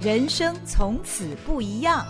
人生从此不一样。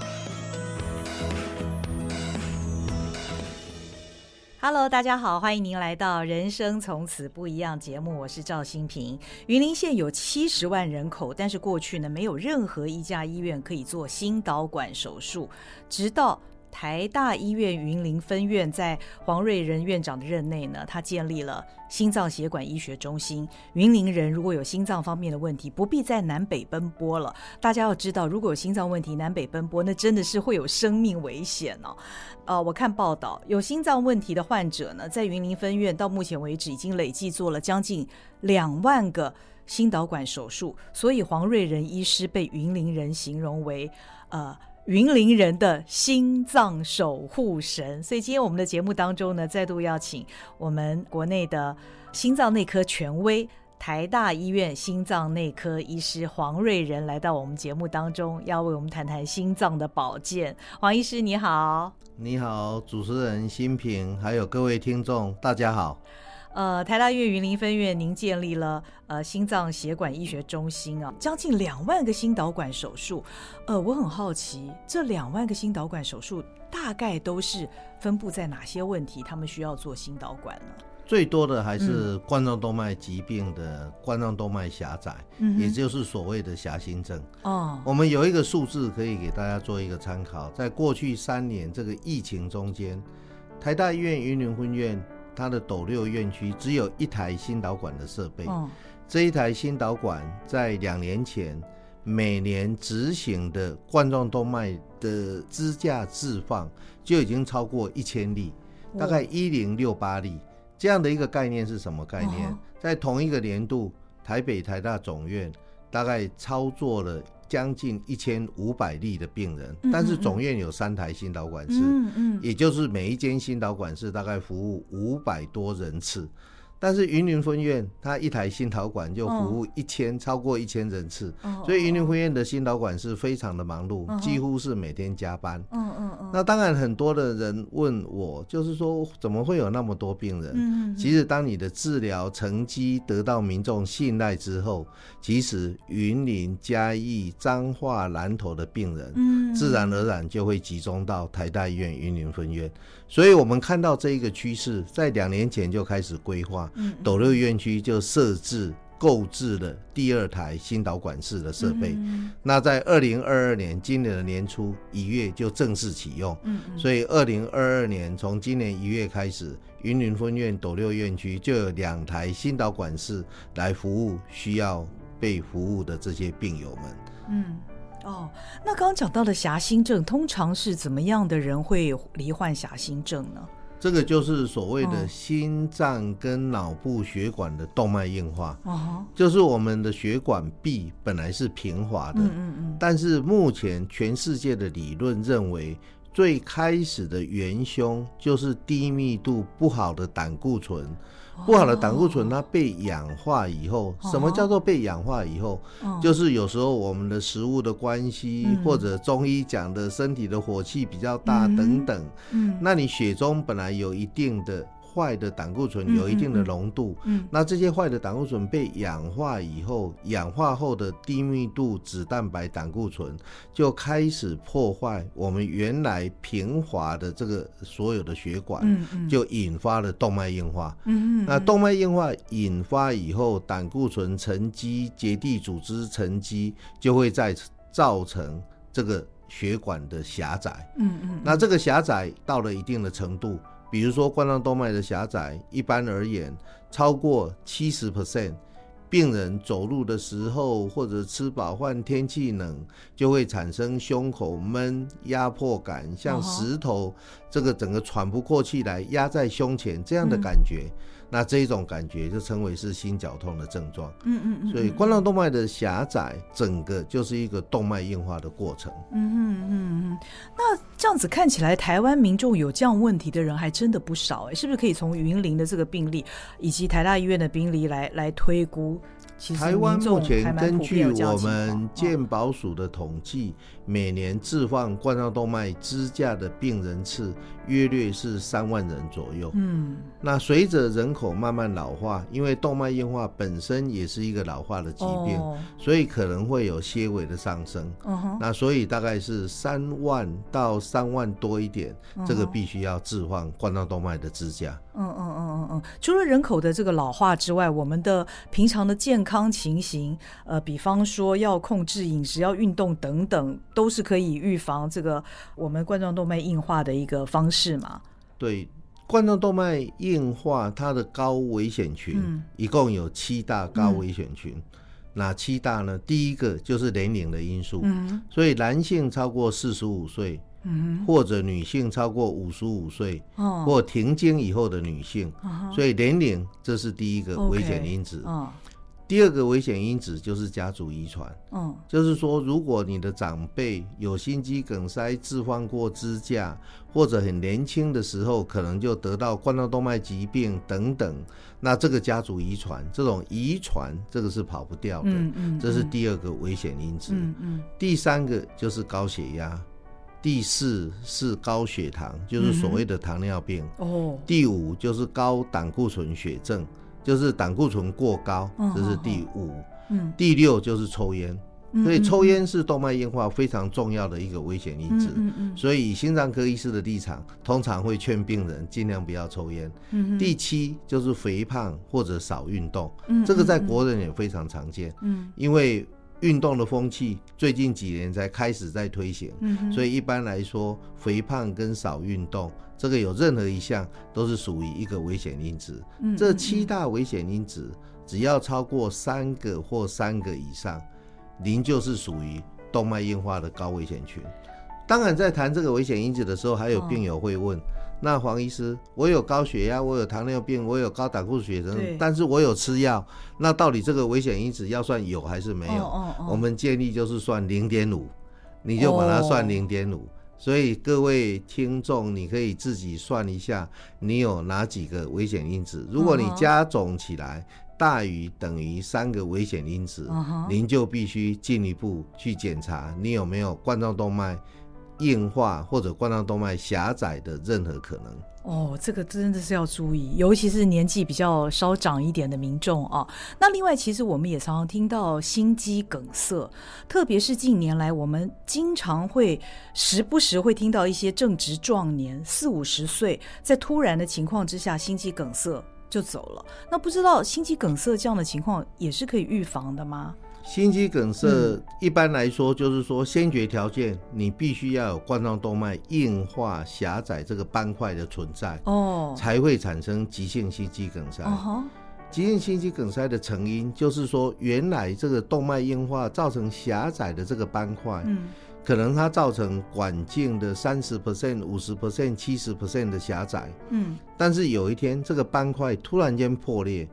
Hello，大家好，欢迎您来到《人生从此不一样》节目，我是赵新平。云林县有七十万人口，但是过去呢，没有任何一家医院可以做心导管手术，直到。台大医院云林分院在黄瑞仁院长的任内呢，他建立了心脏血管医学中心。云林人如果有心脏方面的问题，不必在南北奔波了。大家要知道，如果有心脏问题南北奔波，那真的是会有生命危险哦。呃，我看报道，有心脏问题的患者呢，在云林分院到目前为止已经累计做了将近两万个心导管手术，所以黄瑞仁医师被云林人形容为呃。云林人的心脏守护神，所以今天我们的节目当中呢，再度邀请我们国内的心脏内科权威台大医院心脏内科医师黄瑞仁来到我们节目当中，要为我们谈谈心脏的保健。黄医师你好，你好，主持人新平，还有各位听众，大家好。呃，台大医院云林分院，您建立了呃心脏血管医学中心啊，将近两万个心导管手术。呃，我很好奇，这两万个心导管手术大概都是分布在哪些问题？他们需要做心导管呢？最多的还是冠状动脉疾病的冠状动脉狭窄，嗯，也就是所谓的狭心症。哦，我们有一个数字可以给大家做一个参考，在过去三年这个疫情中间，台大医院云林分院。它的斗六院区只有一台心导管的设备，哦，这一台心导管在两年前每年执行的冠状动脉的支架置放就已经超过一千例，大概一零六八例。这样的一个概念是什么概念？在同一个年度，台北台大总院大概操作了。将近一千五百例的病人，但是总院有三台心导管室，嗯嗯，也就是每一间心导管室大概服务五百多人次。但是云林分院，它一台心导管就服务一千、哦，超过一千人次，哦、所以云林分院的心导管是非常的忙碌、哦，几乎是每天加班。嗯嗯嗯。那当然，很多的人问我，就是说怎么会有那么多病人？嗯、其实，当你的治疗成绩得到民众信赖之后，其实云林、嘉义、彰化、南投的病人，嗯，自然而然就会集中到台大医院云林分院。所以我们看到这一个趋势，在两年前就开始规划。斗六院区就设置购置了第二台新导管室的设备，那在二零二二年今年的年初一月就正式启用，所以二零二二年从今年一月开始，云林分院斗六院区就有两台新导管室来服务需要被服务的这些病友们。嗯，哦，那刚刚讲到的狭心症，通常是怎么样的人会罹患狭心症呢？这个就是所谓的心脏跟脑部血管的动脉硬化，哦，就是我们的血管壁本来是平滑的，嗯嗯嗯，但是目前全世界的理论认为，最开始的元凶就是低密度不好的胆固醇。不好的胆固醇，它被氧化以后，什么叫做被氧化以后？就是有时候我们的食物的关系，或者中医讲的身体的火气比较大等等。那你血中本来有一定的。坏的胆固醇有一定的浓度，嗯，嗯，那这些坏的胆固醇被氧化以后，氧化后的低密度脂蛋白胆固醇就开始破坏我们原来平滑的这个所有的血管，嗯嗯，就引发了动脉硬化，嗯嗯，那动脉硬化引发以后，胆固醇沉积，结缔组织沉积，就会再造成这个血管的狭窄，嗯嗯，那这个狭窄到了一定的程度。比如说冠状动脉的狭窄，一般而言超过七十 percent，病人走路的时候或者吃饱饭天气冷，就会产生胸口闷、压迫感，像石头这个整个喘不过气来压在胸前这样的感觉。嗯那这一种感觉就称为是心绞痛的症状。嗯嗯嗯。所以冠状动脉的狭窄，整个就是一个动脉硬化的过程。嗯嗯嗯嗯。那这样子看起来，台湾民众有这样问题的人还真的不少哎，是不是可以从云林的这个病例以及台大医院的病例来来推估？台湾目前根据我们健保署的统计，每年置放冠状动脉支架的病人次约略是三万人左右。嗯，那随着人口慢慢老化，因为动脉硬化本身也是一个老化的疾病，哦、所以可能会有些微的上升。那所以大概是三万到三万多一点，嗯、这个必须要置换冠状动脉的支架。嗯嗯嗯嗯嗯，除了人口的这个老化之外，我们的平常的健康情形，呃，比方说要控制饮食、要运动等等，都是可以预防这个我们冠状动脉硬化的一个方式嘛？对，冠状动脉硬化它的高危险群、嗯、一共有七大高危险群，嗯、哪七大呢？第一个就是年龄的因素，嗯，所以男性超过四十五岁。或者女性超过五十五岁，或停经以后的女性，所以年龄这是第一个危险因子。第二个危险因子就是家族遗传，嗯就是说如果你的长辈有心肌梗塞，置换过支架，或者很年轻的时候可能就得到冠状动脉疾病等等，那这个家族遗传，这种遗传这个是跑不掉的，这是第二个危险因子。嗯第三个就是高血压。第四是高血糖，就是所谓的糖尿病。哦、嗯。第五就是高胆固醇血症，就是胆固醇过高，嗯、这是第五。嗯。第六就是抽烟，嗯、所以抽烟是动脉硬化非常重要的一个危险因子。嗯嗯。所以心脏科医师的立场，通常会劝病人尽量不要抽烟。嗯。第七就是肥胖或者少运动，嗯，这个在国人也非常常见。嗯。因为运动的风气最近几年才开始在推行，嗯、所以一般来说，肥胖跟少运动，这个有任何一项都是属于一个危险因子。嗯、哼这七大危险因子只要超过三个或三个以上，您就是属于动脉硬化的高危险群。当然，在谈这个危险因子的时候，还有病友会问。哦那黄医师，我有高血压，我有糖尿病，我有高胆固醇血症，但是我有吃药，那到底这个危险因子要算有还是没有？哦哦哦、我们建议就是算零点五，你就把它算零点五。所以各位听众，你可以自己算一下，你有哪几个危险因子？如果你加总起来大于等于三个危险因子，您就必须进一步去检查你有没有冠状动脉。硬化或者冠状动脉狭窄的任何可能哦，这个真的是要注意，尤其是年纪比较稍长一点的民众啊。那另外，其实我们也常常听到心肌梗塞，特别是近年来，我们经常会时不时会听到一些正值壮年四五十岁，在突然的情况之下，心肌梗塞就走了。那不知道心肌梗塞这样的情况也是可以预防的吗？心肌梗塞一般来说就是说，先决条件你必须要有冠状动脉硬化狭窄这个斑块的存在哦，才会产生急性心肌梗塞。急性心肌梗塞的成因就是说，原来这个动脉硬化造成狭窄的这个斑块，嗯可能它造成管径的三十 percent、五十 percent、七十 percent 的狭窄，嗯，但是有一天这个斑块突然间破裂。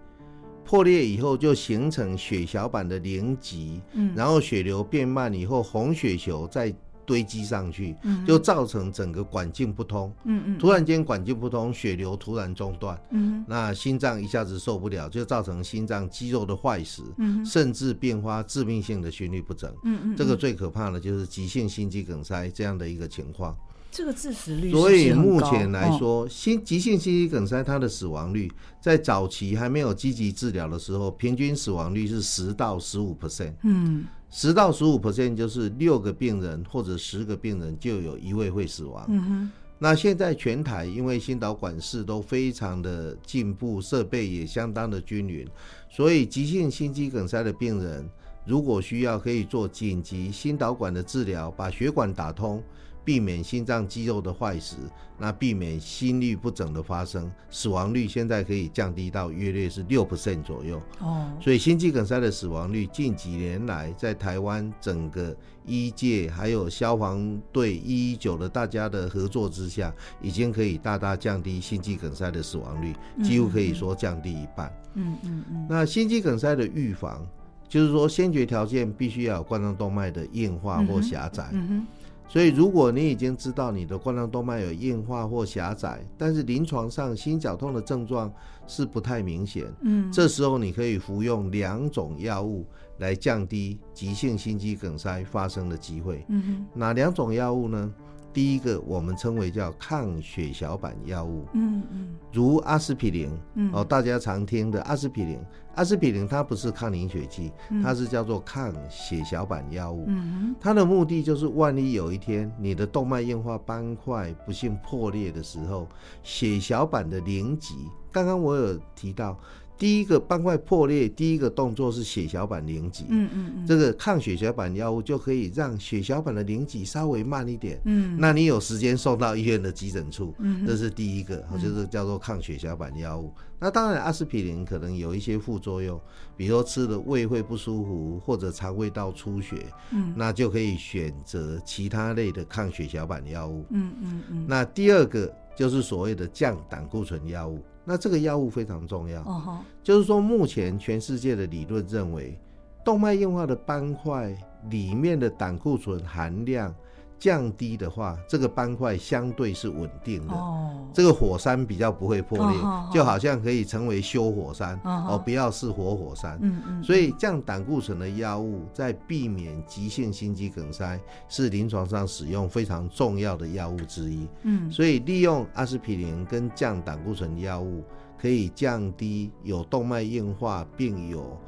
破裂以后就形成血小板的凝集，嗯，然后血流变慢以后，红血球再堆积上去，嗯，就造成整个管径不通，嗯嗯，突然间管径不通，血流突然中断，嗯，那心脏一下子受不了，就造成心脏肌肉的坏死，嗯，甚至变发致命性的心律不整，嗯嗯，这个最可怕的就是急性心肌梗塞这样的一个情况。这个致死率，所以目前来说，心急性心肌梗塞它的死亡率，在早期还没有积极治疗的时候，平均死亡率是十到十五 percent。嗯，十到十五 percent 就是六个病人或者十个病人就有一位会死亡。嗯哼。那现在全台因为心导管室都非常的进步，设备也相当的均匀，所以急性心肌梗塞的病人如果需要，可以做紧急心导管的治疗，把血管打通。避免心脏肌肉的坏死，那避免心律不整的发生，死亡率现在可以降低到约略是六 percent 左右。哦，所以心肌梗塞的死亡率近几年来在台湾整个医界还有消防队一一九的大家的合作之下，已经可以大大降低心肌梗塞的死亡率，几乎可以说降低一半。嗯嗯嗯。那心肌梗塞的预防，就是说先决条件必须要有冠状动脉的硬化或狭窄。嗯哼。所以，如果你已经知道你的冠状动脉有硬化或狭窄，但是临床上心绞痛的症状是不太明显，嗯，这时候你可以服用两种药物来降低急性心肌梗塞发生的机会。嗯哼，哪两种药物呢？第一个我们称为叫抗血小板药物，嗯嗯，如阿司匹林，哦，大家常听的阿司匹林，阿司匹林它不是抗凝血剂，它是叫做抗血小板药物，嗯，它的目的就是万一有一天你的动脉硬化斑块不幸破裂的时候，血小板的凝集，刚刚我有提到。第一个斑块破裂，第一个动作是血小板凝集。嗯嗯嗯，这个抗血小板药物就可以让血小板的凝集稍微慢一点。嗯，那你有时间送到医院的急诊处。嗯，这是第一个，就是叫做抗血小板药物。那当然，阿司匹林可能有一些副作用，比如说吃了胃会不舒服或者肠胃道出血。嗯，那就可以选择其他类的抗血小板药物。嗯嗯嗯。那第二个就是所谓的降胆固醇药物。那这个药物非常重要，uh. 就是说目前全世界的理论认为，动脉硬化的斑块里面的胆固醇含量降低的话，这个斑块相对是稳定的，oh. 这个火山比较不会破裂，uh. 就好像可以成为休火山，uh. 哦，不要是活火山。嗯嗯所以降胆固醇的药物在避免急性心肌梗塞是临床上使用非常重要的药物之一。Uh huh. 所以利用阿司匹林跟降胆固醇药物，可以降低有动脉硬化并有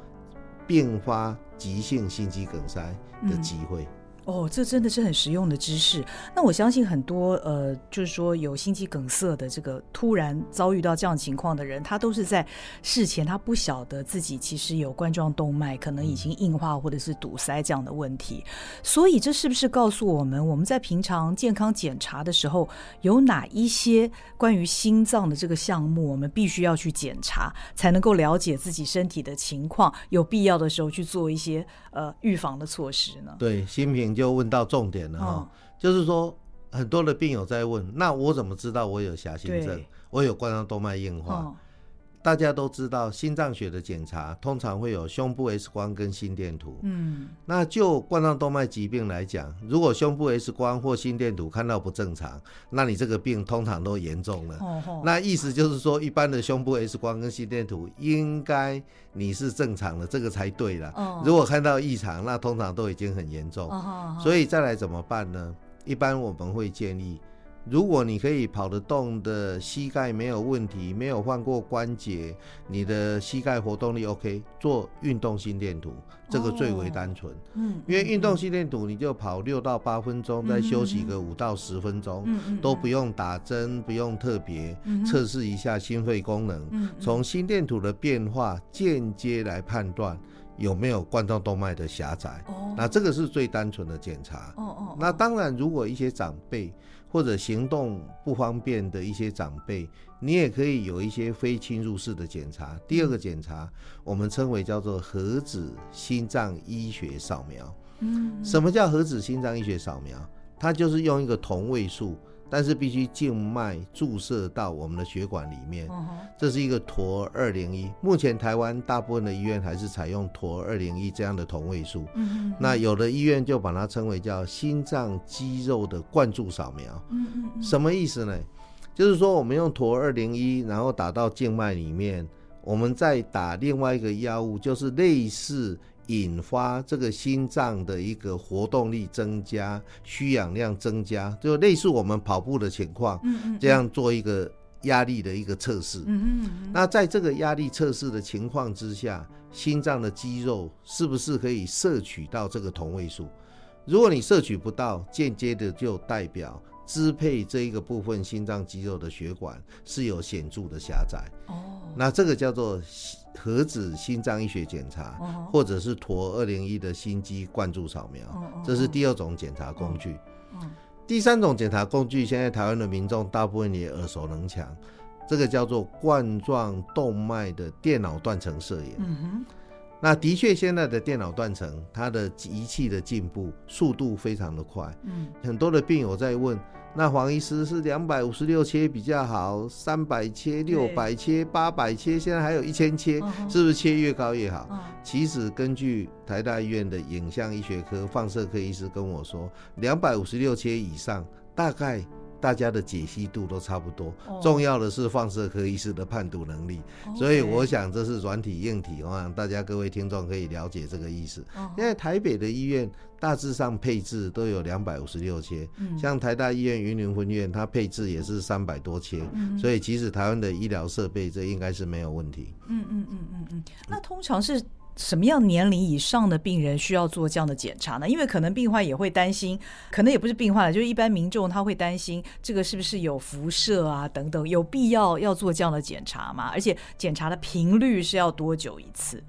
并发急性心肌梗塞的机会。Uh. 哦，这真的是很实用的知识。那我相信很多呃，就是说有心肌梗塞的这个突然遭遇到这样情况的人，他都是在事前他不晓得自己其实有冠状动脉可能已经硬化或者是堵塞这样的问题。所以这是不是告诉我们，我们在平常健康检查的时候，有哪一些关于心脏的这个项目，我们必须要去检查，才能够了解自己身体的情况，有必要的时候去做一些呃预防的措施呢？对，心屏。就问到重点了哈，哦、就是说很多的病友在问，那我怎么知道我有狭心症？对我有冠状动脉硬化？哦、大家都知道，心脏血的检查通常会有胸部 X 光跟心电图。嗯，那就冠状动脉疾病来讲，如果胸部 X 光或心电图看到不正常，那你这个病通常都严重了。哦哦、那意思就是说，一般的胸部 X 光跟心电图应该。你是正常的，这个才对了。Oh. 如果看到异常，那通常都已经很严重。Oh, oh, oh. 所以再来怎么办呢？一般我们会建议，如果你可以跑得动的，膝盖没有问题，没有换过关节，你的膝盖活动力 OK，做运动心电图，这个最为单纯。嗯，因为运动心电图你就跑六到八分钟，再休息个五到十分钟，都不用打针，不用特别测试一下心肺功能，从心电图的变化间接来判断有没有冠状动脉的狭窄。哦那这个是最单纯的检查。哦哦那当然，如果一些长辈。或者行动不方便的一些长辈，你也可以有一些非侵入式的检查。第二个检查，我们称为叫做核子心脏医学扫描。嗯，什么叫核子心脏医学扫描？它就是用一个同位素。但是必须静脉注射到我们的血管里面，这是一个鉈二零一。目前台湾大部分的医院还是采用鉈二零一这样的同位素。那有的医院就把它称为叫心脏肌肉的灌注扫描。什么意思呢？就是说我们用鉈二零一，然后打到静脉里面，我们再打另外一个药物，就是类似。引发这个心脏的一个活动力增加，需氧量增加，就类似我们跑步的情况，这样做一个压力的一个测试。那在这个压力测试的情况之下，心脏的肌肉是不是可以摄取到这个同位素？如果你摄取不到，间接的就代表。支配这一个部分心脏肌肉的血管是有显著的狭窄哦，那这个叫做核子心脏医学检查，或者是鉈二零一的心肌灌注扫描，这是第二种检查工具。第三种检查工具，现在台湾的民众大部分也耳熟能详，这个叫做冠状动脉的电脑断层摄影。嗯那的确，现在的电脑断层，它的仪器的进步速度非常的快。嗯，很多的病友在问，那黄医师是两百五十六切比较好，三百切、六百切、八百切，现在还有一千切，是不是切越高越好？其实根据台大医院的影像医学科放射科医师跟我说，两百五十六切以上，大概大家的解析度都差不多。Oh. 重要的是放射科医师的判读能力。所以我想这是软体硬体，我想大家各位听众可以了解这个意思。Oh. 因为台北的医院大致上配置都有两百五十六切，嗯，像台大医院云林分院，它配置也是三百多切，嗯，所以其实台湾的医疗设备这应该是没有问题。嗯嗯嗯嗯嗯，那通常是。什么样年龄以上的病人需要做这样的检查呢？因为可能病患也会担心，可能也不是病患了，就是一般民众他会担心这个是不是有辐射啊等等，有必要要做这样的检查吗？而且检查的频率是要多久一次？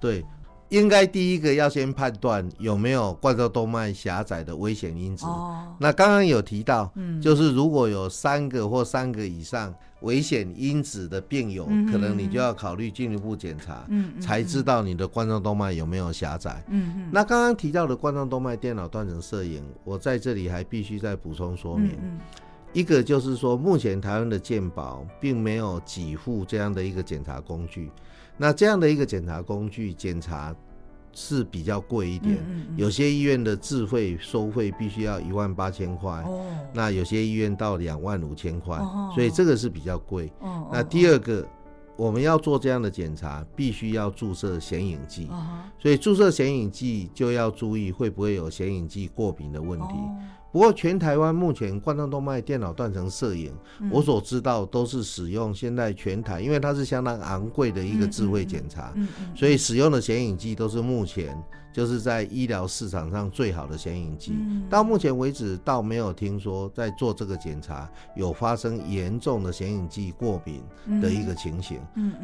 对。应该第一个要先判断有没有冠状动脉狭窄的危险因子。哦。那刚刚有提到，嗯，就是如果有三个或三个以上危险因子的病友，嗯，可能你就要考虑进一步检查，嗯，才知道你的冠状动脉有没有狭窄。嗯嗯。那刚刚提到的冠状动脉电脑断层摄影，我在这里还必须再补充说明。嗯。一个就是说，目前台湾的健保并没有给付这样的一个检查工具。那这样的一个检查工具检查是比较贵一点，嗯嗯嗯，有些医院的自费收费必须要一万八千块，那有些医院到两万五千块，哦，所以这个是比较贵，哦。那第二个，我们要做这样的检查，必须要注射显影剂，哦，所以注射显影剂就要注意会不会有显影剂过敏的问题。哦不过，全台湾目前冠状动脉电脑断层摄影，我所知道都是使用现在全台，因为它是相当昂贵的一个智慧检查，所以使用的显影剂都是目前就是在医疗市场上最好的显影剂。到目前为止，倒没有听说在做这个检查有发生严重的显影剂过敏的一个情形。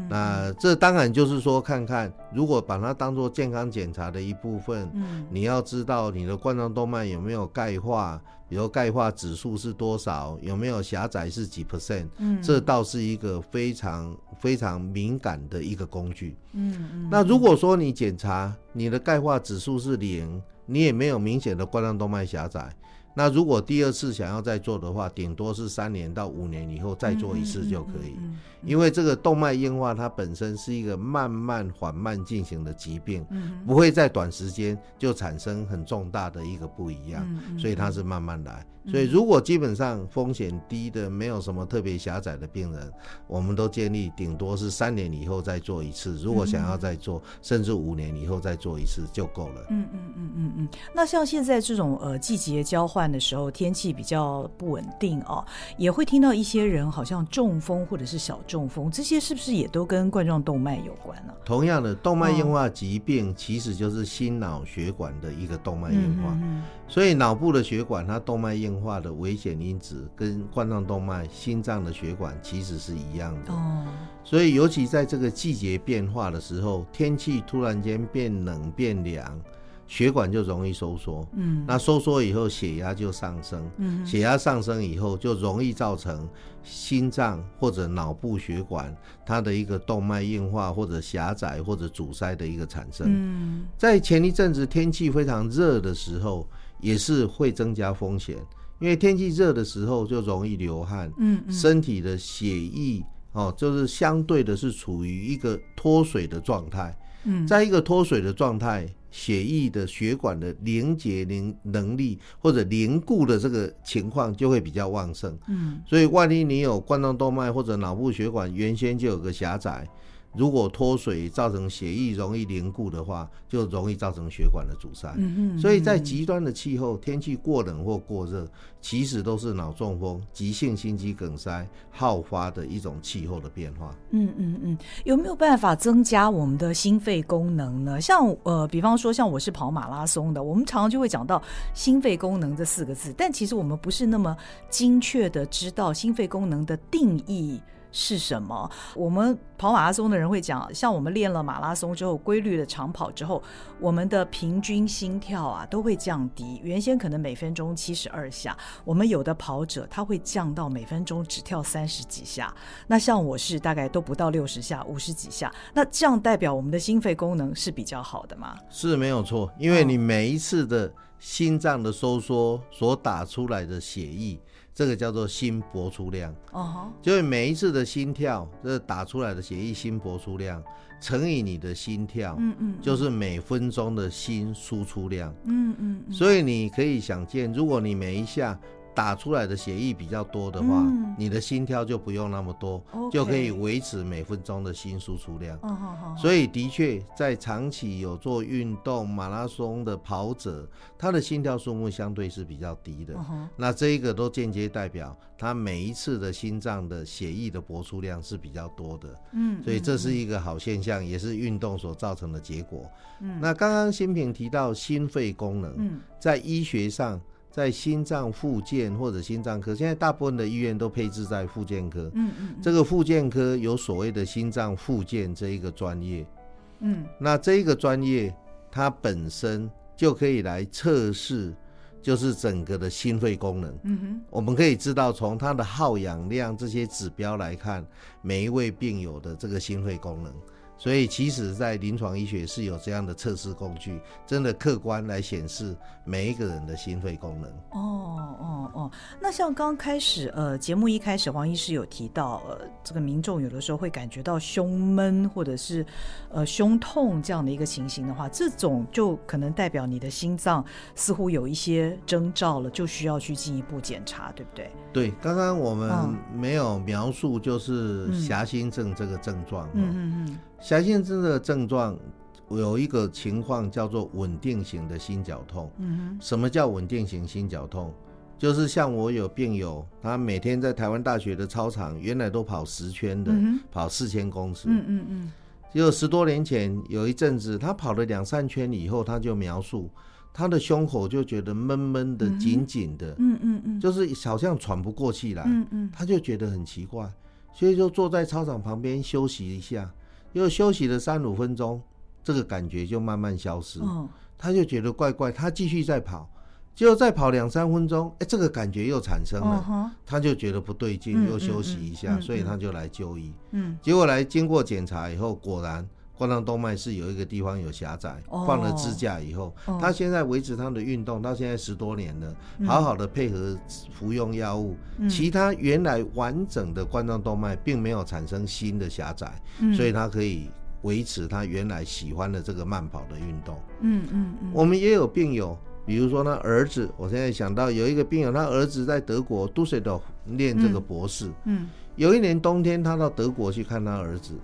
那这当然就是说，看看如果把它当做健康检查的一部分，你要知道你的冠状动脉有没有钙化。比如钙化指数是多少？有没有狭窄是几 percent？嗯，这倒是一个非常非常敏感的一个工具。嗯嗯。那如果说你检查你的钙化指数是零，你也没有明显的冠状动脉狭窄。那如果第二次想要再做的话，顶多是三年到五年以后再做一次就可以。因为这个动脉硬化它本身是一个慢慢缓慢进行的疾病，不会在短时间就产生很重大的一个不一样，所以它是慢慢来。所以，如果基本上风险低的，没有什么特别狭窄的病人，我们都建议顶多是三年以后再做一次。如果想要再做，甚至五年以后再做一次就够了。嗯嗯嗯嗯嗯。那像现在这种呃季节交换的时候，天气比较不稳定哦，也会听到一些人好像中风或者是小中风，这些是不是也都跟冠状动脉有关呢？同样的，动脉硬化疾病其实就是心脑血管的一个动脉硬化。嗯嗯。所以脑部的血管，它动脉硬化的危险因子跟冠状动脉、心脏的血管其实是一样的。哦。所以尤其在这个季节变化的时候，天气突然间变冷变凉，血管就容易收缩。嗯。那收缩以后，血压就上升。嗯。血压上升以后，就容易造成心脏或者脑部血管它的一个动脉硬化或者狭窄或者阻塞的一个产生。嗯。在前一阵子天气非常热的时候。也是会增加风险，因为天气热的时候就容易流汗，嗯，身体的血液哦，就是相对的是处于一个脱水的状态，嗯，在一个脱水的状态，血液的血管的凝结凝能力或者凝固的这个情况就会比较旺盛，嗯，所以万一你有冠状动脉或者脑部血管原先就有个狭窄。如果脱水造成血液容易凝固的话，就容易造成血管的阻塞。嗯嗯。所以在极端的气候，天气过冷或过热，其实都是脑中风、急性心肌梗塞好发的一种气候的变化。嗯嗯嗯。有没有办法增加我们的心肺功能呢？像呃，比方说像我是跑马拉松的，我们常常就会讲到心肺功能这四个字，但其实我们不是那么精确的知道心肺功能的定义。是什么？我们跑马拉松的人会讲，像我们练了马拉松之后，规律的长跑之后，我们的平均心跳啊都会降低。原先可能每分钟七十二下，我们有的跑者他会降到每分钟只跳三十几下。那像我是大概都不到六十下，五十几下。那这样代表我们的心肺功能是比较好的吗？是没有错，因为你每一次的心脏的收缩所打出来的血液。这个叫做心搏出量，哦，就是每一次的心跳，这打出来的血液心搏出量乘以你的心跳，嗯嗯，就是每分钟的心输出量，嗯嗯，所以你可以想见，如果你每一下打出来的血液比较多的话，嗯、你的心跳就不用那么多.就可以维持每分钟的心输出量。Oh, oh, oh. 所以的确，在长期有做运动、马拉松的跑者，他的心跳数目相对是比较低的。Oh, oh. 那这一个都间接代表他每一次的心脏的血液的搏出量是比较多的。嗯，所以这是一个好现象，也是运动所造成的结果。嗯，那刚刚新平提到心肺功能，嗯，在医学上。在心脏复健或者心脏科，现在大部分的医院都配置在复健科。嗯嗯，这个复健科有所谓的心脏复健这一个专业。嗯，那这一个专业它本身就可以来测试，就是整个的心肺功能。嗯哼，我们可以知道从它的耗氧量这些指标来看，每一位病友的这个心肺功能。所以，其实，在临床医学是有这样的测试工具，真的客观来显示每一个人的心肺功能。哦哦哦，那像刚开始，呃，节目一开始，黄医师有提到，呃，这个民众有的时候会感觉到胸闷或者是呃胸痛这样的一个情形的话，这种就可能代表你的心脏似乎有一些征兆了，就需要去进一步检查，对不对？对，刚刚我们没有描述就是狭心症这个症状。嗯嗯嗯。狭心症的症状有一个情况叫做稳定型的心绞痛。嗯哼，什么叫稳定型心绞痛？就是像我有病友，他每天在台湾大学的操场，原来都跑十圈的，嗯、跑四千公尺。嗯嗯嗯。就十多年前有一阵子，他跑了两三圈以后，他就描述他的胸口就觉得闷闷的、紧紧的。嗯嗯嗯。就是好像喘不过气来。嗯嗯。他就觉得很奇怪，所以就坐在操场旁边休息一下。又休息了三五分钟，这个感觉就慢慢消失。哦、他就觉得怪怪，他继续再跑，结果再跑两三分钟，哎，这个感觉又产生了。哦、他就觉得不对劲，嗯、又休息一下，嗯嗯、所以他就来就医。嗯，结果来经过检查以后，果然冠状动脉是有一个地方有狭窄，哦、放了支架以后，哦、他现在维持他的运动，到现在十多年了，嗯、好好的配合服用药物，嗯、其他原来完整的冠状动脉并没有产生新的狭窄，嗯、所以他可以维持他原来喜欢的这个慢跑的运动。嗯嗯嗯，我们也有病友，比如说他儿子，我现在想到有一个病友，他儿子在德国杜塞尔念这个博士，嗯，嗯。有一年冬天他到德国去看他儿子。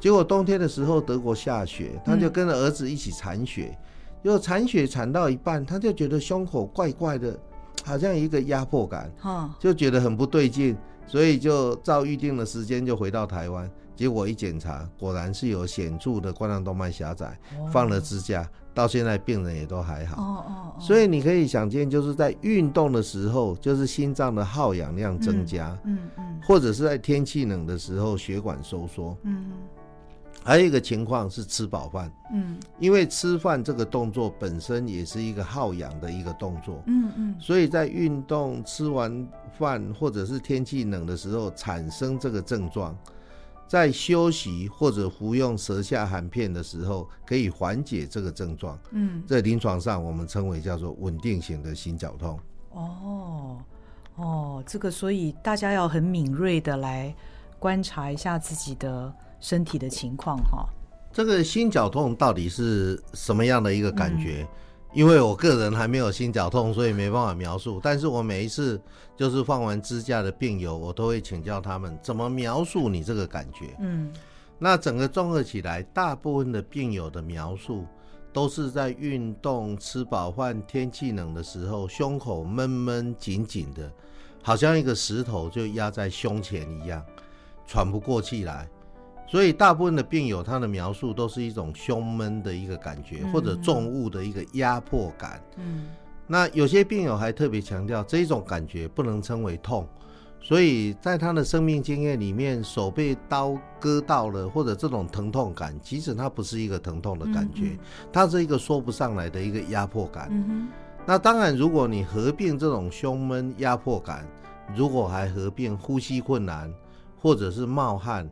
结果冬天的时候，德国下雪，他就跟着儿子一起铲雪。结果铲雪铲到一半，他就觉得胸口怪怪的，好像一个压迫感，就觉得很不对劲，所以就照预定的时间就回到台湾。结果一检查，果然是有显著的冠状动脉狭窄，放了支架，到现在病人也都还好。所以你可以想见，就是在运动的时候，就是心脏的耗氧量增加，嗯嗯，或者是在天气冷的时候，血管收缩，嗯。还有一个情况是吃饱饭，嗯，因为吃饭这个动作本身也是一个耗氧的一个动作，嗯嗯，所以在运动吃完饭或者是天气冷的时候产生这个症状，在休息或者服用舌下含片的时候可以缓解这个症状，嗯，在临床上我们称为叫做稳定型的心绞痛。哦哦，这个所以大家要很敏锐的来观察一下自己的。身体的情况哈，这个心绞痛到底是什么样的一个感觉？嗯、因为我个人还没有心绞痛，所以没办法描述。但是我每一次就是放完支架的病友，我都会请教他们怎么描述你这个感觉。嗯，那整个综合起来，大部分的病友的描述都是在运动、吃饱饭、天气冷的时候，胸口闷闷紧紧的，好像一个石头就压在胸前一样，喘不过气来。所以大部分的病友，他的描述都是一种胸闷的一个感觉，或者重物的一个压迫感。嗯，那有些病友还特别强调，这种感觉不能称为痛。所以在他的生命经验里面，手被刀割到了，或者这种疼痛感，其实它不是一个疼痛的感觉，它是一个说不上来的一个压迫感。嗯，那当然，如果你合并这种胸闷压迫感，如果还合并呼吸困难，或者是冒汗。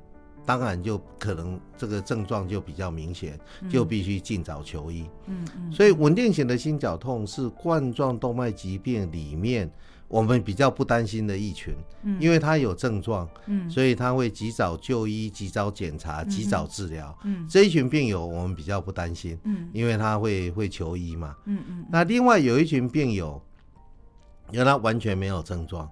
当然，就可能这个症状就比较明显，就必须尽早求医。嗯嗯，所以稳定型的心绞痛是冠状动脉疾病里面我们比较不担心的一群，因为它有症状，所以它会及早就医、及早检查、及早治疗。嗯，这一群病友我们比较不担心，因为他会会求医嘛。嗯嗯，那另外有一群病友，原来完全没有症状。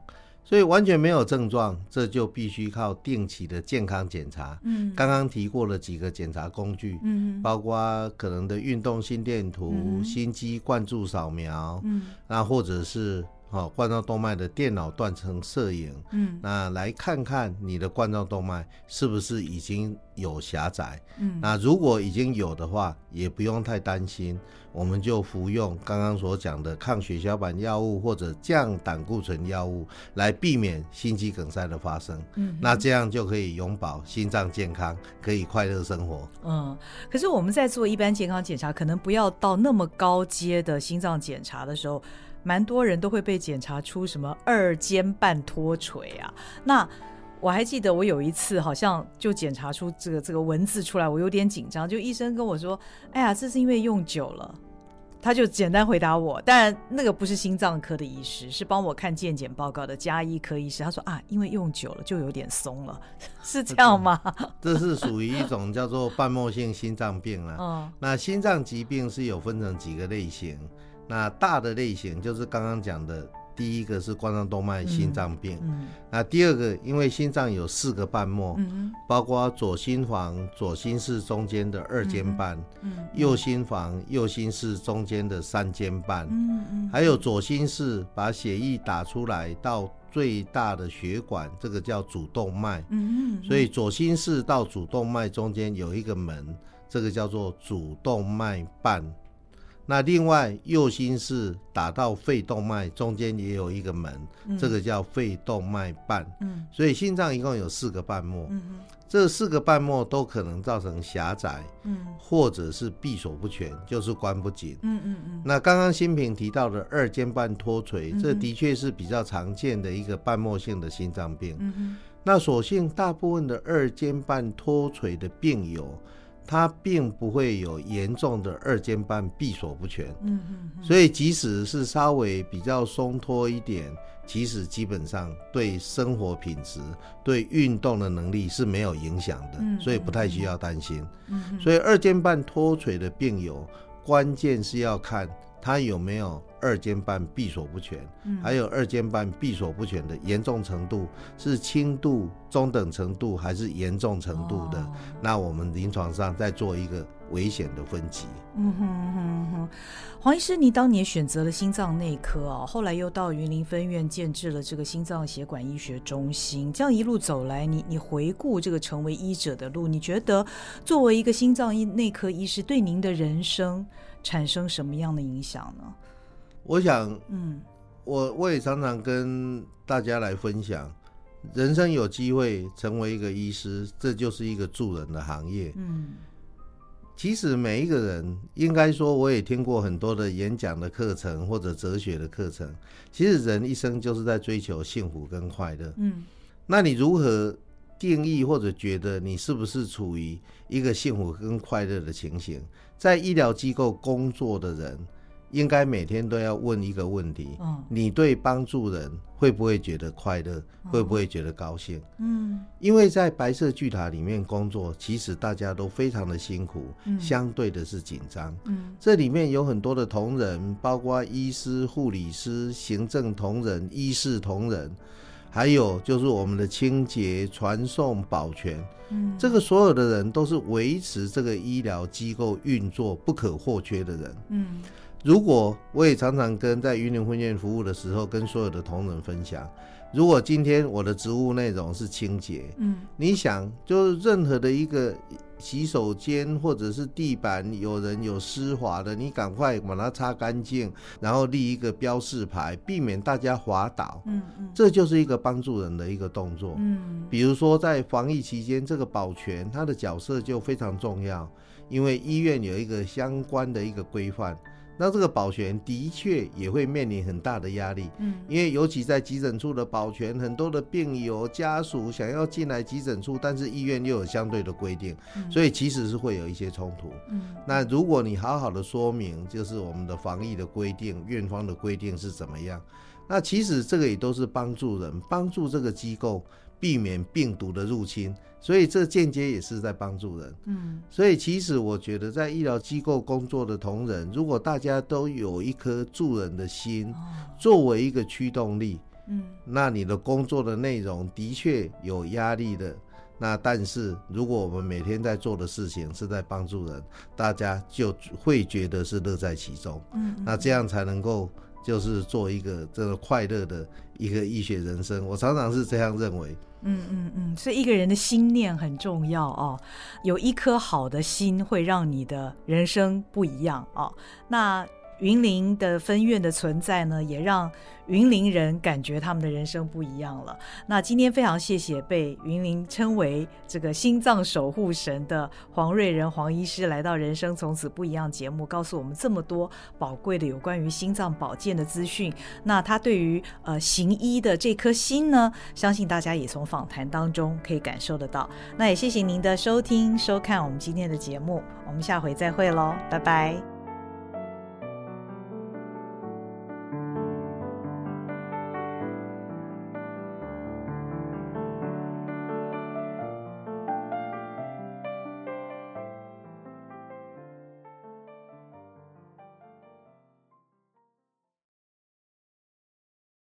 所以完全没有症状，这就必须靠定期的健康检查。嗯，刚刚提过了几个检查工具，嗯，包括可能的运动心电图、嗯、心肌灌注扫描，嗯，那或者是。好，冠状动脉的电脑断层摄影，嗯，那来看看你的冠状动脉是不是已经有狭窄，嗯，那如果已经有的话，也不用太担心，我们就服用刚刚所讲的抗血小板药物或者降胆固醇药物，来避免心肌梗塞的发生，嗯，那这样就可以永保心脏健康，可以快乐生活。嗯，可是我们在做一般健康检查，可能不要到那么高阶的心脏检查的时候。蛮多人都会被检查出什么二尖瓣脱垂啊？那我还记得我有一次好像就检查出这个这个文字出来，我有点紧张。就医生跟我说：“哎呀，这是因为用久了。”他就简单回答我。但那个不是心脏科的医师，是帮我看健检报告的加医科医师。他说：“啊，因为用久了就有点松了，是这样吗？”这是属于一种叫做瓣膜性心脏病了。嗯，那心脏疾病是有分成几个类型。那大的类型就是刚刚讲的，第一个是冠状动脉心脏病。嗯嗯、那第二个，因为心脏有四个瓣膜，嗯、包括左心房、左心室中间的二尖瓣，嗯嗯、右心房、右心室中间的三尖瓣，嗯嗯、还有左心室把血液打出来到最大的血管，这个叫主动脉。嗯嗯、所以左心室到主动脉中间有一个门，这个叫做主动脉瓣。那另外右心室打到肺动脉中间也有一个门，嗯、这个叫肺动脉瓣。嗯，所以心脏一共有四个瓣膜，嗯、哼这四个瓣膜都可能造成狭窄，嗯，或者是闭锁不全，就是关不紧。嗯嗯嗯。那刚刚新平提到的二尖瓣脱垂，嗯、这的确是比较常见的一个瓣膜性的心脏病。嗯哼那所幸大部分的二尖瓣脱垂的病友。它并不会有严重的二尖瓣闭锁不全，嗯嗯，所以即使是稍微比较松脱一点，其实基本上对生活品质、对运动的能力是没有影响的，所以不太需要担心。嗯，所以二尖瓣脱垂的病友，关键是要看他有没有。二尖瓣闭锁不全，还有二尖瓣闭锁不全的严重程度是轻度、中等程度还是严重程度的？哦、那我们临床上再做一个危险的分级。嗯哼哼哼，黄医师，你当年选择了心脏内科哦，后来又到云林分院建置了这个心脏血管医学中心，这样一路走来，你你回顾这个成为医者的路，你觉得作为一个心脏医内科医师，对您的人生产生什么样的影响呢？我想，嗯，我我也常常跟大家来分享，人生有机会成为一个医师，这就是一个助人的行业。嗯，其实每一个人，应该说，我也听过很多的演讲的课程或者哲学的课程。其实人一生就是在追求幸福跟快乐。嗯，那你如何定义或者觉得你是不是处于一个幸福跟快乐的情形？在医疗机构工作的人。应该每天都要问一个问题：嗯，你对帮助人会不会觉得快乐？会不会觉得高兴？嗯，因为在白色巨塔里面工作，其实大家都非常的辛苦，相对的是紧张。嗯，这里面有很多的同仁，包括医师、护理师、行政同仁、医事同仁，还有就是我们的清洁、传送、保全。嗯，这个所有的人都是维持这个医疗机构运作不可或缺的人。嗯。如果我也常常跟在云林婚宴服务的时候，跟所有的同仁分享，如果今天我的职务内容是清洁，嗯，你想，就是任何的一个洗手间或者是地板有人有湿滑的，你赶快把它擦干净，然后立一个标示牌，避免大家滑倒，嗯嗯，这就是一个帮助人的一个动作，嗯，比如说在防疫期间，这个保全它的角色就非常重要，因为医院有一个相关的一个规范。那这个保全的确也会面临很大的压力，嗯，因为尤其在急诊处的保全，很多的病友家属想要进来急诊处，但是医院又有相对的规定，所以其实是会有一些冲突。嗯，那如果你好好的说明，就是我们的防疫的规定，院方的规定是怎么样，那其实这个也都是帮助人，帮助这个机构避免病毒的入侵。所以这间接也是在帮助人。嗯，所以其实我觉得在医疗机构工作的同仁，如果大家都有一颗助人的心，作为一个驱动力，嗯，那你的工作的内容的确有压力的。那但是如果我们每天在做的事情是在帮助人，大家就会觉得是乐在其中。嗯，那这样才能够就是做一个这个快乐的一个医学人生。我常常是这样认为。嗯嗯嗯，所以一个人的心念很重要哦，有一颗好的心会让你的人生不一样哦。那云林的分院的存在呢，也让云林人感觉他们的人生不一样了。那今天非常谢谢被云林称为这个心脏守护神的黄瑞仁黄医师来到《人生从此不一样》节目，告诉我们这么多宝贵的有关于心脏保健的资讯。那他对于呃行医的这颗心呢，相信大家也从访谈当中可以感受得到。那也谢谢您的收听收看我们今天的节目，我们下回再会喽，拜拜。